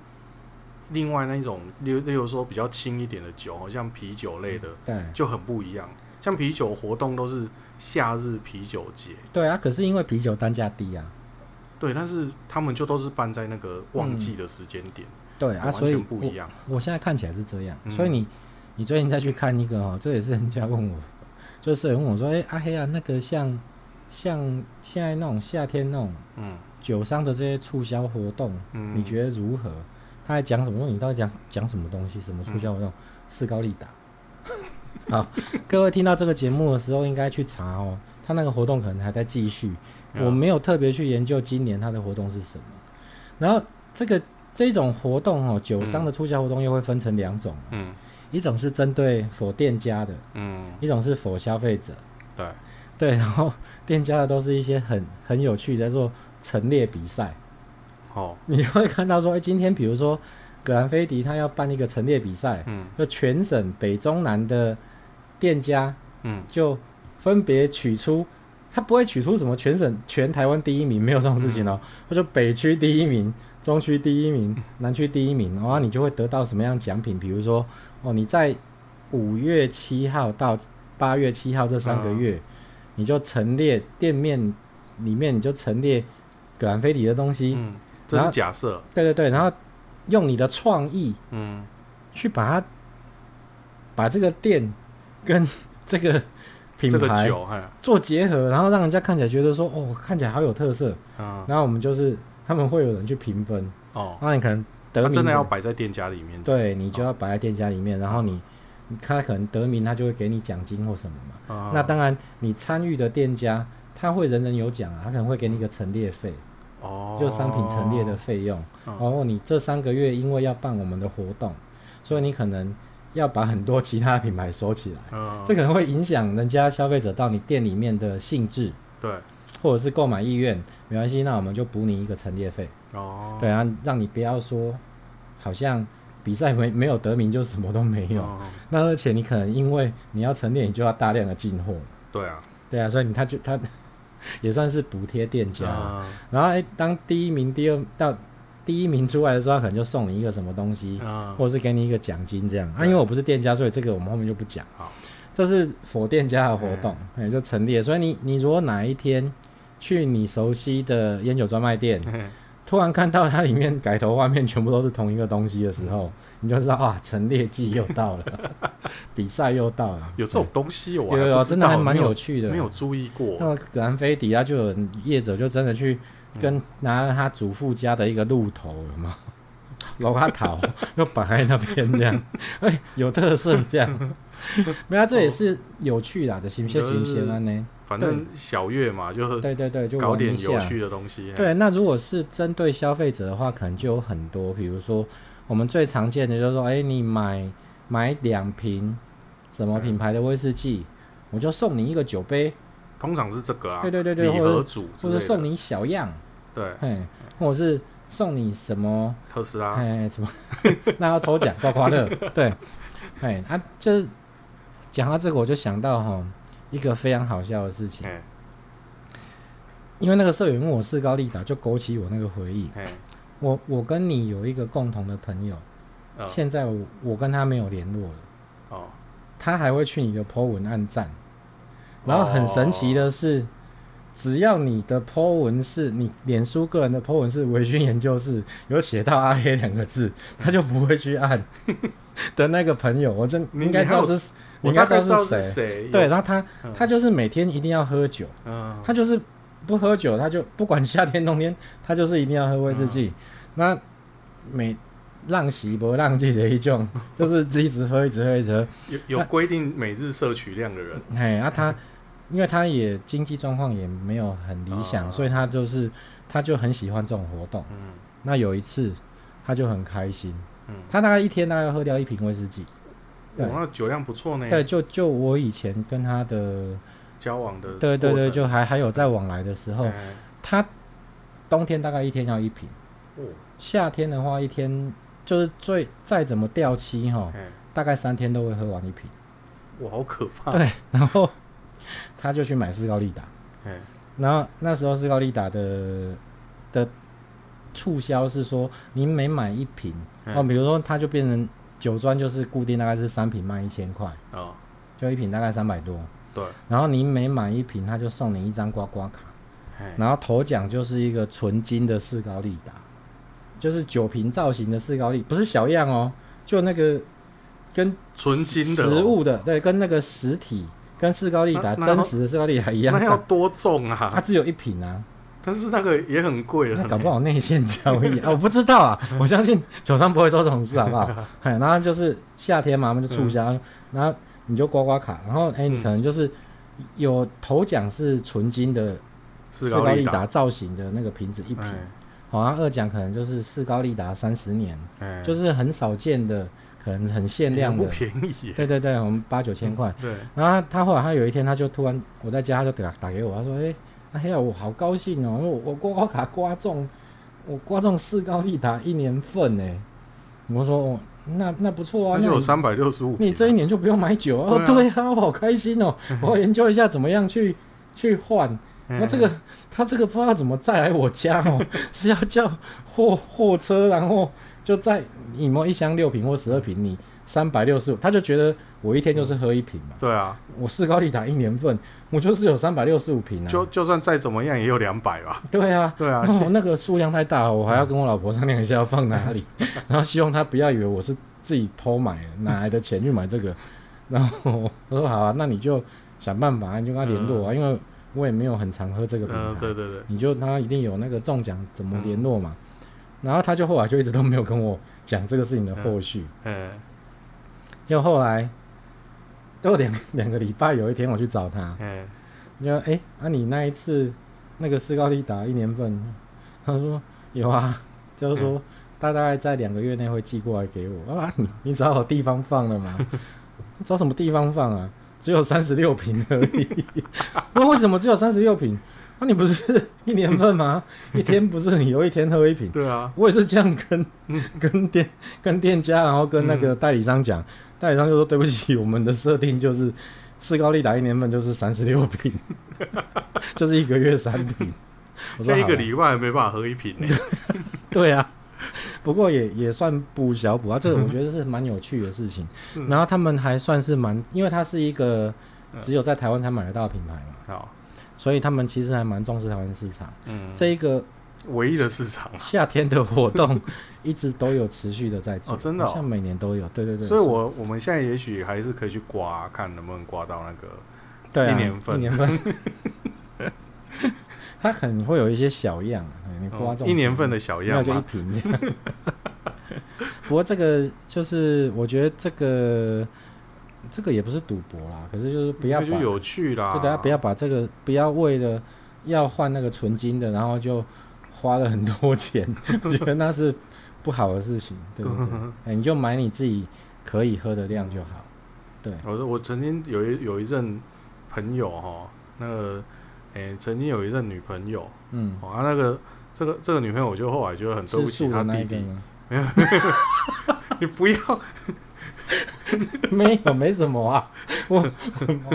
另外那种，例例如说比较轻一点的酒，好像啤酒类的，对，就很不一样。像啤酒活动都是夏日啤酒节，对啊，可是因为啤酒单价低啊，对，但是他们就都是办在那个旺季的时间点。嗯对啊，所以不一样。我现在看起来是这样，嗯、所以你你最近再去看一个哦，这也是人家问我，就是有人问我说，哎、欸，阿黑啊，那个像像现在那种夏天那种嗯酒商的这些促销活动，嗯，你觉得如何？他还讲什么？你到底讲讲什么东西？什么促销活动？势高利达。好，各位听到这个节目的时候，应该去查哦。他那个活动可能还在继续，我没有特别去研究今年他的活动是什么。然后这个这种活动哦，酒商的促销活动又会分成两种。嗯，一种是针对否店家的，嗯，一种是否消费者。对对，然后 店家的都是一些很很有趣的，在做陈列比赛。哦，你会看到说，哎，今天比如说葛兰菲迪他要办一个陈列比赛，嗯，就全省北中南的店家，嗯，就分别取出，他不会取出什么全省全台湾第一名，没有这种事情哦。他说北区第一名，中区第一名，南区第一名，然后你就会得到什么样奖品？比如说，哦，你在五月七号到八月七号这三个月，嗯、你就陈列店面里面，你就陈列葛兰菲迪的东西。嗯，这是假设。对对对，然后用你的创意，嗯，去把它把这个店。跟这个品牌做结合，然后让人家看起来觉得说，哦，看起来好有特色。嗯，然后我们就是他们会有人去评分。哦，那你可能得名，真的要摆在店家里面。对，你就要摆在店家里面，然后你，他可能得名，他就会给你奖金或什么嘛。那当然，你参与的店家他会人人有奖啊，他可能会给你一个陈列费。哦，就商品陈列的费用。然后你这三个月因为要办我们的活动，所以你可能。要把很多其他品牌收起来，嗯，这可能会影响人家消费者到你店里面的兴致，对，或者是购买意愿，没关系，那我们就补你一个陈列费，哦，对啊，让你不要说好像比赛没 没有得名就什么都没有，哦，那而且你可能因为你要陈列，你就要大量的进货，对啊，对啊，所以你他就他 也算是补贴店家，嗯，然后哎，当第一名、第二到。第一名出来的时候，他可能就送你一个什么东西，嗯、或者是给你一个奖金这样。啊。因为我不是店家，所以这个我们后面就不讲。好，这是佛店家的活动，也、嗯、就陈列。所以你你如果哪一天去你熟悉的烟酒专卖店，嗯、突然看到它里面改头换面全部都是同一个东西的时候，嗯、你就知道啊，陈列季又到了，比赛又到了。有这种东西，我有有真的还蛮有趣的，没有注意过。那葛兰菲迪啊，就有业者就真的去。跟拿了他祖父家的一个鹿头，有吗？老阿桃又摆在那边这样，哎、欸，有特色这样。没有、啊，这也是有趣的，的新鲜新鲜啊呢。反正小月嘛，就对对对，就搞点有趣的东西。对，那如果是针对消费者的话，可能就有很多，比如说我们最常见的就是说，哎、欸，你买买两瓶什么品牌的威士忌，我就送你一个酒杯。通常是这个啊，对对对对，礼盒组或者送你小样，对，或者是送你什么特斯拉，哎，什么，那要抽奖刮刮乐，对，哎，啊，就是讲到这个，我就想到哈一个非常好笑的事情，因为那个社员问我是高利达，就勾起我那个回忆，我我跟你有一个共同的朋友，现在我我跟他没有联络了，哦，他还会去你的 po 文按赞。然后很神奇的是，只要你的 po 文是你脸书个人的 po 文是微醺研究室有写到阿黑两个字，他就不会去按 的那个朋友，我真应该知道是，你应该知道是谁。对，然后他他就是每天一定要喝酒，他就是不喝酒，他就不管夏天冬天，他就是一定要喝威士忌。那每浪袭不浪迹的一种，就是一直喝一直喝一直喝。有有规定每日摄取量的人，哎，啊他。因为他也经济状况也没有很理想，哦、所以他就是他就很喜欢这种活动。嗯，那有一次他就很开心。嗯，他大概一天大概要喝掉一瓶威士忌。哇，那酒量不错呢。对，就就我以前跟他的交往的，对对对，就还还有在往来的时候，嗯、他冬天大概一天要一瓶。哦，夏天的话一天就是最再怎么掉漆哈，嗯、大概三天都会喝完一瓶。哇，好可怕。对，然后。他就去买斯高利达，然后那时候斯高利达的的促销是说，你每买一瓶哦，比如说他就变成酒庄就是固定大概是三瓶卖一千块哦，就一瓶大概三百多，对，然后你每买一瓶他就送你一张刮刮卡，然后头奖就是一个纯金的士高利达，就是酒瓶造型的士高利，不是小样哦，就那个跟纯金的实物的，对，跟那个实体。跟士高利达真实的士高利达一样，那要多重啊？它只有一瓶啊，但是那个也很贵那搞不好内线交易啊，我不知道啊。我相信酒商不会做这种事，好不好？哎，然后就是夏天嘛，我们就促销，嗯、然后你就刮刮卡，然后哎，你可能就是有头奖是纯金的士高利达造型的那个瓶子一瓶，好、哎，然后二奖可能就是士高利达三十年，哎、就是很少见的，可能很限量的，不便宜。对对对，我们八九千块。对。然后他，他后来他有一天他就突然我在家他就打打给我，他说哎。哎呀，我好高兴哦！我我刮刮卡刮中，我刮中四高利达一年份呢。我说哦，那那不错啊，那就有三百六十五。你这一年就不用买酒哦。对啊，我好开心哦！我要研究一下怎么样去去换。那这个他这个不知道怎么再来我家哦，是要叫货货车，然后就载你摸一箱六瓶或十二瓶，你三百六十五，他就觉得我一天就是喝一瓶嘛。对啊，我四高利达一年份。我就是有三百六十五瓶啊，就就算再怎么样也有两百吧。对啊，对啊，哦、那个数量太大，我还要跟我老婆商量一下要放哪里，嗯、然后希望她不要以为我是自己偷买，哪来的钱去买这个。然后我说好啊，那你就想办法，你就跟他联络啊，嗯、因为我也没有很常喝这个品牌。嗯，对对对，你就他一定有那个中奖，怎么联络嘛？嗯、然后他就后来就一直都没有跟我讲这个事情的后续。嗯，就后来。都两两个礼拜，有一天我去找他，嗯，你说哎，那、啊、你那一次那个斯高利达一年份，他说有啊，就是说他大概在两个月内会寄过来给我啊。你你找好地方放了吗？找什么地方放啊？只有三十六瓶而已。那为什么只有三十六瓶？那、啊、你不是一年份吗？一天不是你有一天喝一瓶？对啊，我也是这样跟跟店跟店家，然后跟那个代理商讲。代理商就说：“对不起，我们的设定就是士高利达一年份就是三十六瓶，就是一个月三瓶。我说一个礼拜没办法喝一瓶呢。对啊，不过也也算补小补啊。这个我觉得是蛮有趣的事情。然后他们还算是蛮，因为它是一个只有在台湾才买得到的品牌嘛，好，所以他们其实还蛮重视台湾市场。嗯，这一个。”唯一的市场，夏天的活动一直都有持续的在做，哦，真的，像每年都有，对对对。所以，我我们现在也许还是可以去刮，看能不能刮到那个对一年份，一年份。它可能会有一些小样，你刮中一年份的小样，那就一瓶。不过这个就是，我觉得这个这个也不是赌博啦，可是就是不要就有趣啦，对，大家不要把这个不要为了要换那个纯金的，然后就。花了很多钱，我觉得那是不好的事情，对不对？哎、欸，你就买你自己可以喝的量就好。对，我说我曾经有一有一任朋友哈，那个哎、欸，曾经有一任女朋友，嗯，啊，那个这个这个女朋友，我就后来觉得很对不起她弟弟，没有，你不要，没有，没什么啊，我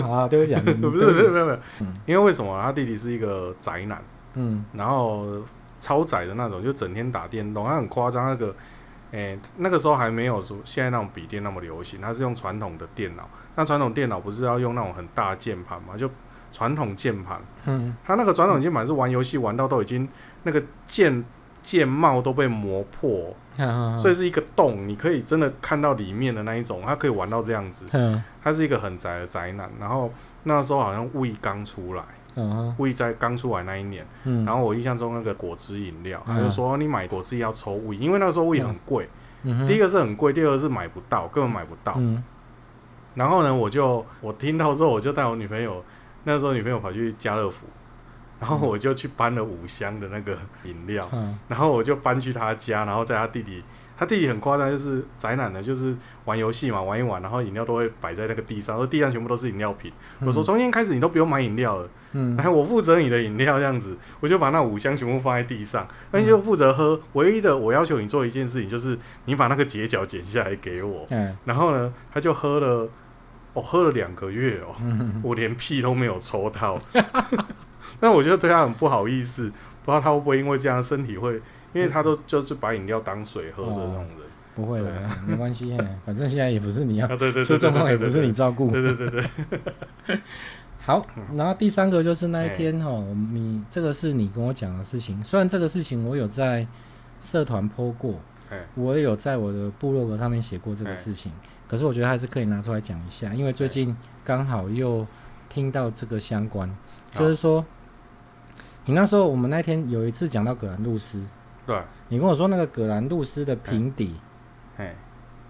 啊，对不起，不是不是没有没有，因为为什么他弟弟是一个宅男，嗯，然后。超窄的那种，就整天打电动，他很夸张。那个，诶、欸，那个时候还没有说现在那种笔电那么流行，他是用传统的电脑。那传统电脑不是要用那种很大键盘嘛？就传统键盘。嗯。他那个传统键盘是玩游戏玩到都已经那个键键帽都被磨破，嗯、所以是一个洞，你可以真的看到里面的那一种。他可以玩到这样子。嗯。他是一个很宅的宅男。然后那时候好像 Wii 刚出来。嗯，Wii 在刚出来那一年，嗯，然后我印象中那个果汁饮料，他就说你买果汁要抽 Wii，因为那时候 Wii 很贵，第一个是很贵，第二个是买不到，根本买不到。然后呢，我就我听到之后，我就带我女朋友，那时候女朋友跑去家乐福，然后我就去搬了五箱的那个饮料，然后我就搬去他家，然后在他弟弟。他弟弟很夸张，就是宅男的，就是玩游戏嘛，玩一玩，然后饮料都会摆在那个地上，说地上全部都是饮料瓶。嗯、我说从今天开始你都不用买饮料了，嗯，然后我负责你的饮料这样子，我就把那五箱全部放在地上，那你就负责喝。唯一的我要求你做一件事情，就是你把那个结角剪下来给我。嗯，然后呢，他就喝了，我、哦、喝了两个月哦，嗯、我连屁都没有抽到。但我觉得对他很不好意思，不知道他会不会因为这样身体会。因为他都就是把饮料当水喝的那种人，哦、不会的，没关系，反正现在也不是你要，出状况也不是你照顾，对对对对。好，然后第三个就是那一天哦，你这个是你跟我讲的事情，虽然这个事情我有在社团 po 过，我也有在我的部落格上面写过这个事情，可是我觉得还是可以拿出来讲一下，因为最近刚好又听到这个相关，就是说。你那时候我们那天有一次讲到葛兰露丝，对，你跟我说那个葛兰露丝的平底，哎，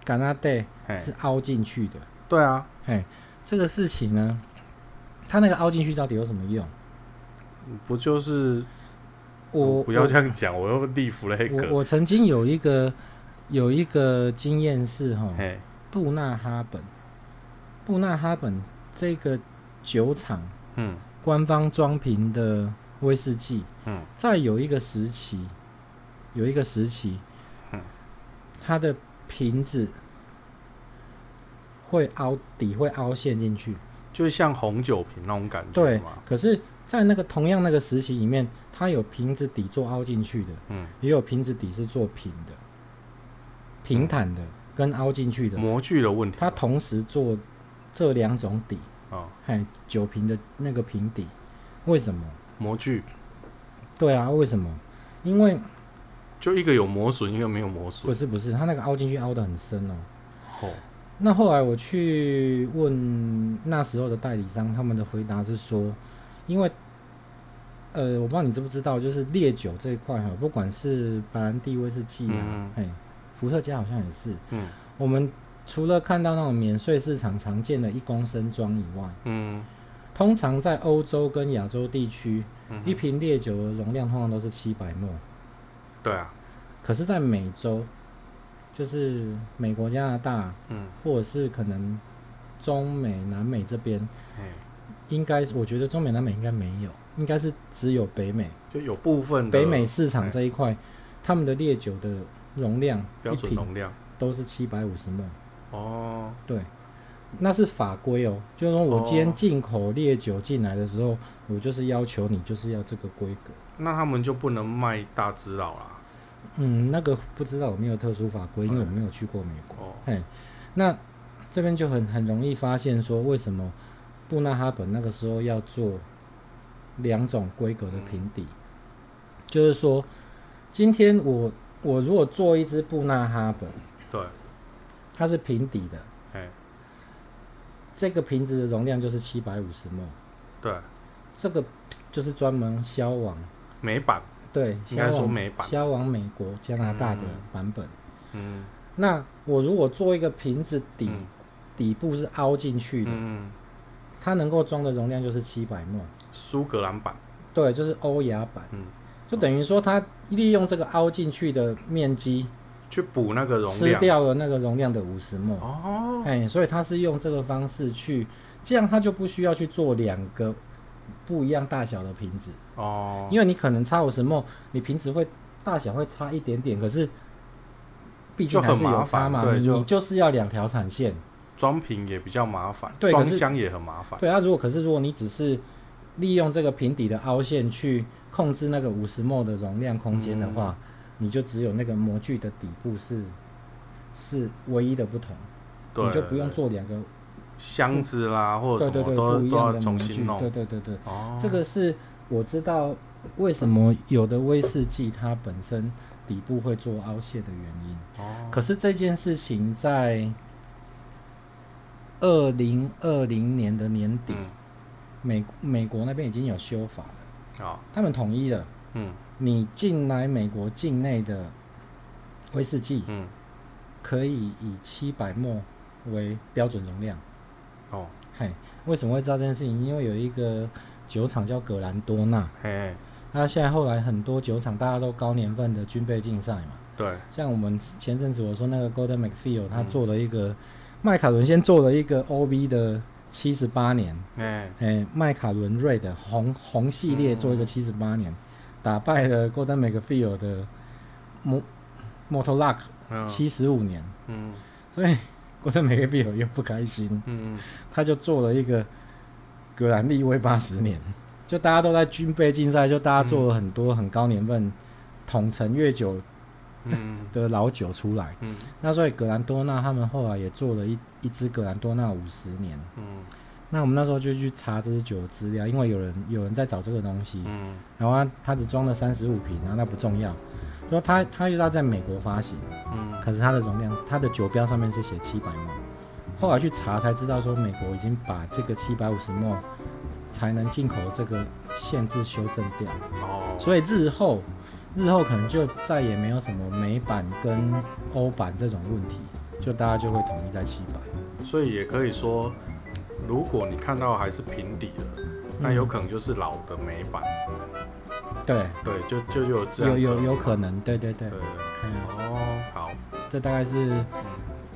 甘纳戴是凹进去的。对啊，哎，这个事情呢，它那个凹进去到底有什么用？不就是我不要这样讲，我又立服了黑我。我曾经有一个有一个经验是哈，布纳哈本，布纳哈本这个酒厂，嗯，官方装瓶的。威士忌，嗯，再有一个时期，有一个时期，嗯，它的瓶子会凹底，会凹陷进去，就像红酒瓶那种感觉。对，可是，在那个同样那个时期里面，它有瓶子底做凹进去的，嗯，也有瓶子底是做平的，平坦的跟凹进去的模具的问题。它同时做这两种底，哦，还酒瓶的那个瓶底，为什么？模具，对啊，为什么？因为就一个有磨损，一个没有磨损。不是不是，它那个凹进去凹的很深哦。哦。那后来我去问那时候的代理商，他们的回答是说，因为呃，我不知道你知不知道，就是烈酒这一块哈，不管是白兰地、威士忌啊，哎、嗯，伏特加好像也是。嗯。我们除了看到那种免税市场常见的一公升装以外，嗯。通常在欧洲跟亚洲地区，嗯、一瓶烈酒的容量通常都是七百 ml。对啊，可是，在美洲，就是美国、加拿大，嗯，或者是可能中美、南美这边，嗯、应该我觉得中美、南美应该没有，应该是只有北美，就有部分北美市场这一块，他们的烈酒的容量标准容量。都是七百五十 ml。哦，对。那是法规哦，就是说我今天进口烈酒进来的时候，哦，我就是要求你就是要这个规格。那他们就不能卖大只佬啦？嗯，那个不知道有没有特殊法规，因为我没有去过美国。哦，嘿，那这边就很很容易发现说，为什么布纳哈本那个时候要做两种规格的瓶底？嗯，就是说，今天我我如果做一支布纳哈本，对，它是平底的，哎。这个瓶子的容量就是七百五十 ml，对，这个就是专门销往美版，对，应该说美版，销往美国、加拿大的版本。嗯，那我如果做一个瓶子底，嗯、底部是凹进去的，嗯，它能够装的容量就是七百 ml，苏格兰版，对，就是欧亚版，嗯，就等于说它利用这个凹进去的面积。去补那个容量，吃掉了那个容量的五十 ml 哦，哎，所以他是用这个方式去，这样他就不需要去做两个不一样大小的瓶子。哦，因为你可能差五十 ml，你瓶子会大小会差一点点，可是毕竟还是有差嘛，你你就是要两条产线，装瓶也比较麻烦，对，装箱也很麻烦，对啊，如果可是如果你只是利用这个瓶底的凹陷去控制那个五十 ml 的容量空间的话。嗯你就只有那个模具的底部是是唯一的不同，你就不用做两个箱子啦，或者什么对对对都不一样的模具，对对对对。哦，这个是我知道为什么有的威士忌它本身底部会做凹陷的原因。哦，可是这件事情在二零二零年的年底，嗯、美美国那边已经有修法了，哦，他们统一了，嗯。你进来美国境内的威士忌，嗯，可以以七百 ml 为标准容量。哦，嘿，为什么会知道这件事情？因为有一个酒厂叫格兰多纳，嘿，那现在后来很多酒厂大家都高年份的军备竞赛嘛，对，像我们前阵子我说那个 Golden MacPhail 他做了一个麦、嗯、卡伦先做了一个 OB 的七十八年，哎，哎，麦卡伦瑞的红红系列做一个七十八年。嗯打败了 Gordon MacPhail 的 Mortlach 七十五年，嗯，所以 Gordon MacPhail 又不开心，嗯，他就做了一个格兰利威八十年，就大家都在军备竞赛，就大家做了很多很高年份统称越久的老酒出来，嗯，那所以格兰多纳他们后来也做了一一支格兰多纳五十年，嗯。那我们那时候就去查这支酒的资料，因为有人有人在找这个东西，嗯，然后他他只装了三十五瓶，然后那不重要，说他他又要在美国发行，嗯，可是它的容量，它的酒标上面是写七百 ml，后来去查才知道说美国已经把这个七百五十 ml 才能进口这个限制修正掉。哦，所以日后日后可能就再也没有什么美版跟欧版这种问题，就大家就会统一在七百。所以也可以说，如果你看到还是平底的，那有可能就是老的美版。对对，就就有这样有有有可能，对对对。哦，好，这大概是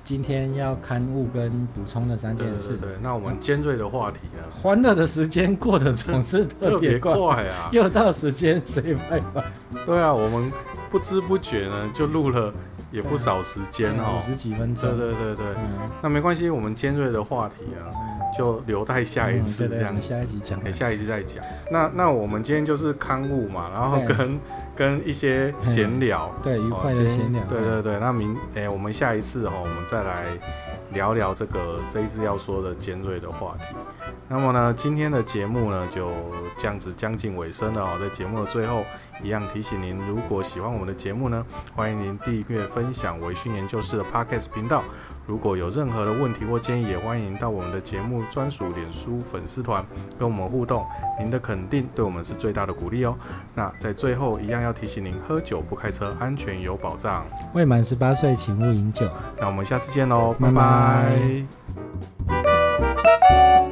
今天要刊物跟补充的三件事。对对对，那我们尖锐的话题呢？欢乐的时间过得总是特别快，快啊！又到时间谁拜拜？对啊，我们不知不觉呢就录了。也不少时间哦，五十几分钟。对对对对，嗯、那没关系，我们尖锐的话题啊，嗯、就留待下一次这样、嗯、下一集讲，下一集再讲。那那我们今天就是刊物嘛，然后跟跟一些闲聊，对，愉快的闲聊。对对对，那明哎、欸，我们下一次哦，我们再来聊聊这个这一次要说的尖锐的话题。那么呢，今天的节目呢就这样子将近尾声了哦，在节目的最后。一样提醒您，如果喜欢我们的节目呢，欢迎您订阅、分享微讯研究室的 Podcast 频道。如果有任何的问题或建议，也欢迎到我们的节目专属脸书粉丝团跟我们互动。您的肯定对我们是最大的鼓励哦。那在最后，一样要提醒您，喝酒不开车，安全有保障。未满十八岁，请勿饮酒。那我们下次见喽，拜拜。拜拜。